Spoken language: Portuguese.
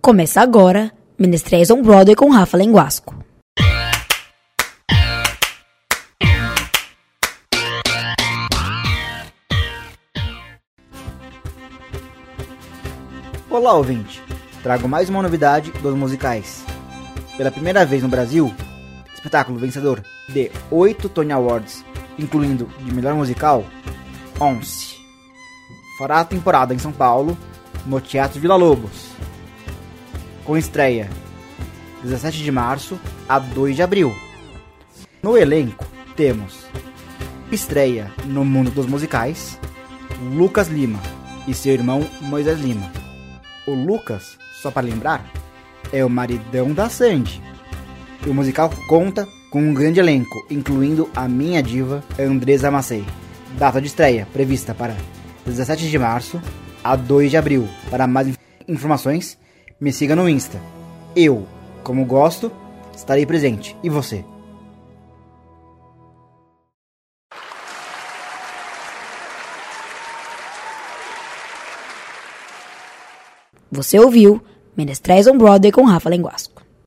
Começa agora Menestréis on Broadway com Rafa Lenguasco. Olá, ouvinte! Trago mais uma novidade dos musicais. Pela primeira vez no Brasil, espetáculo vencedor de 8 Tony Awards, incluindo de melhor musical, Once. Fará a temporada em São Paulo, no Teatro Vila Lobos, com estreia 17 de março a 2 de abril. No elenco temos estreia no mundo dos musicais, Lucas Lima e seu irmão Moisés Lima. O Lucas, só para lembrar, é o maridão da Sandy. E o musical conta com um grande elenco, incluindo a minha diva Andresa Macei. Data de estreia prevista para 17 de março a 2 de abril. Para mais informações, me siga no Insta. Eu, como gosto, estarei presente. E você? Você ouviu Menestréis on Broadway com Rafa Lenguasco.